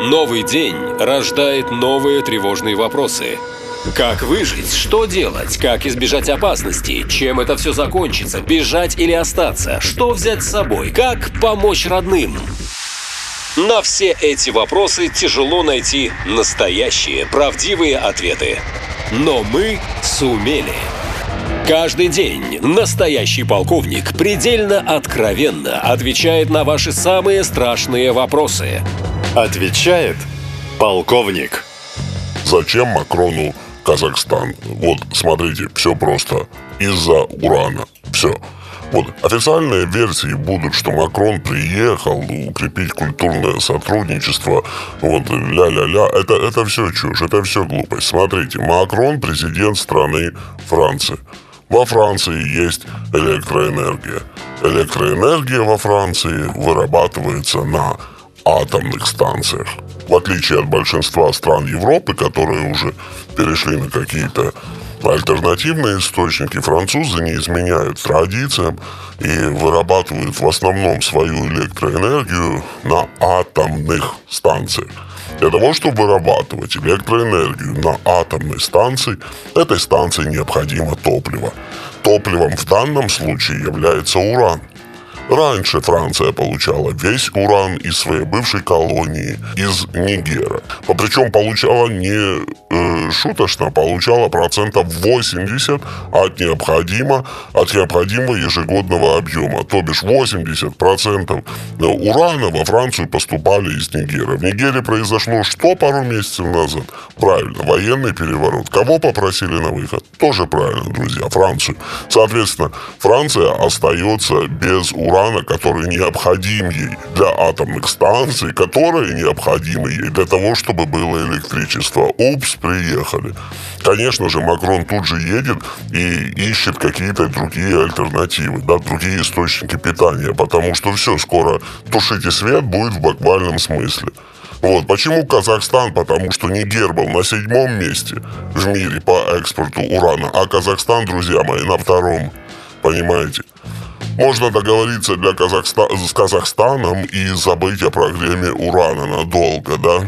Новый день рождает новые тревожные вопросы. Как выжить? Что делать? Как избежать опасности? Чем это все закончится? Бежать или остаться? Что взять с собой? Как помочь родным? На все эти вопросы тяжело найти настоящие, правдивые ответы. Но мы сумели. Каждый день настоящий полковник предельно откровенно отвечает на ваши самые страшные вопросы. Отвечает полковник. Зачем Макрону Казахстан? Вот, смотрите, все просто. Из-за урана. Все. Вот официальные версии будут, что Макрон приехал укрепить культурное сотрудничество. Вот ля-ля-ля. Это, это все чушь, это все глупость. Смотрите, Макрон президент страны Франции. Во Франции есть электроэнергия. Электроэнергия во Франции вырабатывается на атомных станциях. В отличие от большинства стран Европы, которые уже перешли на какие-то альтернативные источники, французы не изменяют традициям и вырабатывают в основном свою электроэнергию на атомных станциях. Для того, чтобы вырабатывать электроэнергию на атомной станции, этой станции необходимо топливо. Топливом в данном случае является уран. Раньше Франция получала весь уран из своей бывшей колонии, из Нигера. Причем получала не э, шуточно, получала процентов 80 от необходимо, от необходимого ежегодного объема. То бишь 80 процентов урана во Францию поступали из Нигера. В Нигере произошло что пару месяцев назад? Правильно, военный переворот. Кого попросили на выход? Тоже правильно, друзья, Францию. Соответственно, Франция остается без урана урана, который необходим ей для атомных станций, которые необходимы ей для того, чтобы было электричество. Упс, приехали. Конечно же, Макрон тут же едет и ищет какие-то другие альтернативы, да, другие источники питания, потому что все, скоро тушите свет будет в буквальном смысле. Вот. Почему Казахстан? Потому что Нигер был на седьмом месте в мире по экспорту урана, а Казахстан, друзья мои, на втором. Понимаете? Можно договориться для Казахста... с Казахстаном и забыть о проблеме урана надолго, да?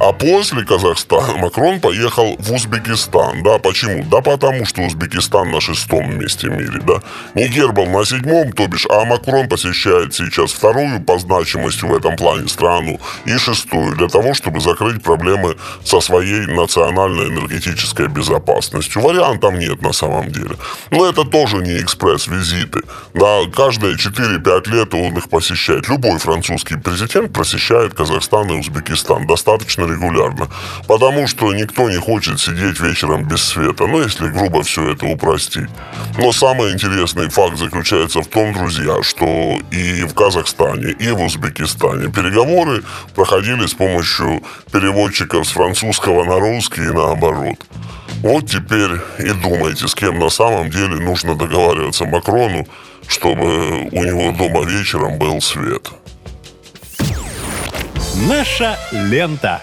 А после Казахстана Макрон поехал в Узбекистан. Да, почему? Да потому, что Узбекистан на шестом месте в мире, да. Нигер был на седьмом, то бишь, а Макрон посещает сейчас вторую по значимости в этом плане страну и шестую, для того, чтобы закрыть проблемы со своей национальной энергетической безопасностью. Вариантов нет на самом деле. Но это тоже не экспресс-визиты. Да, каждые 4-5 лет он их посещает. Любой французский президент посещает Казахстан и Узбекистан. Достаточно регулярно. Потому что никто не хочет сидеть вечером без света. Ну, если грубо все это упростить. Но самый интересный факт заключается в том, друзья, что и в Казахстане, и в Узбекистане переговоры проходили с помощью переводчиков с французского на русский и наоборот. Вот теперь и думайте, с кем на самом деле нужно договариваться Макрону, чтобы у него дома вечером был свет. Наша лента.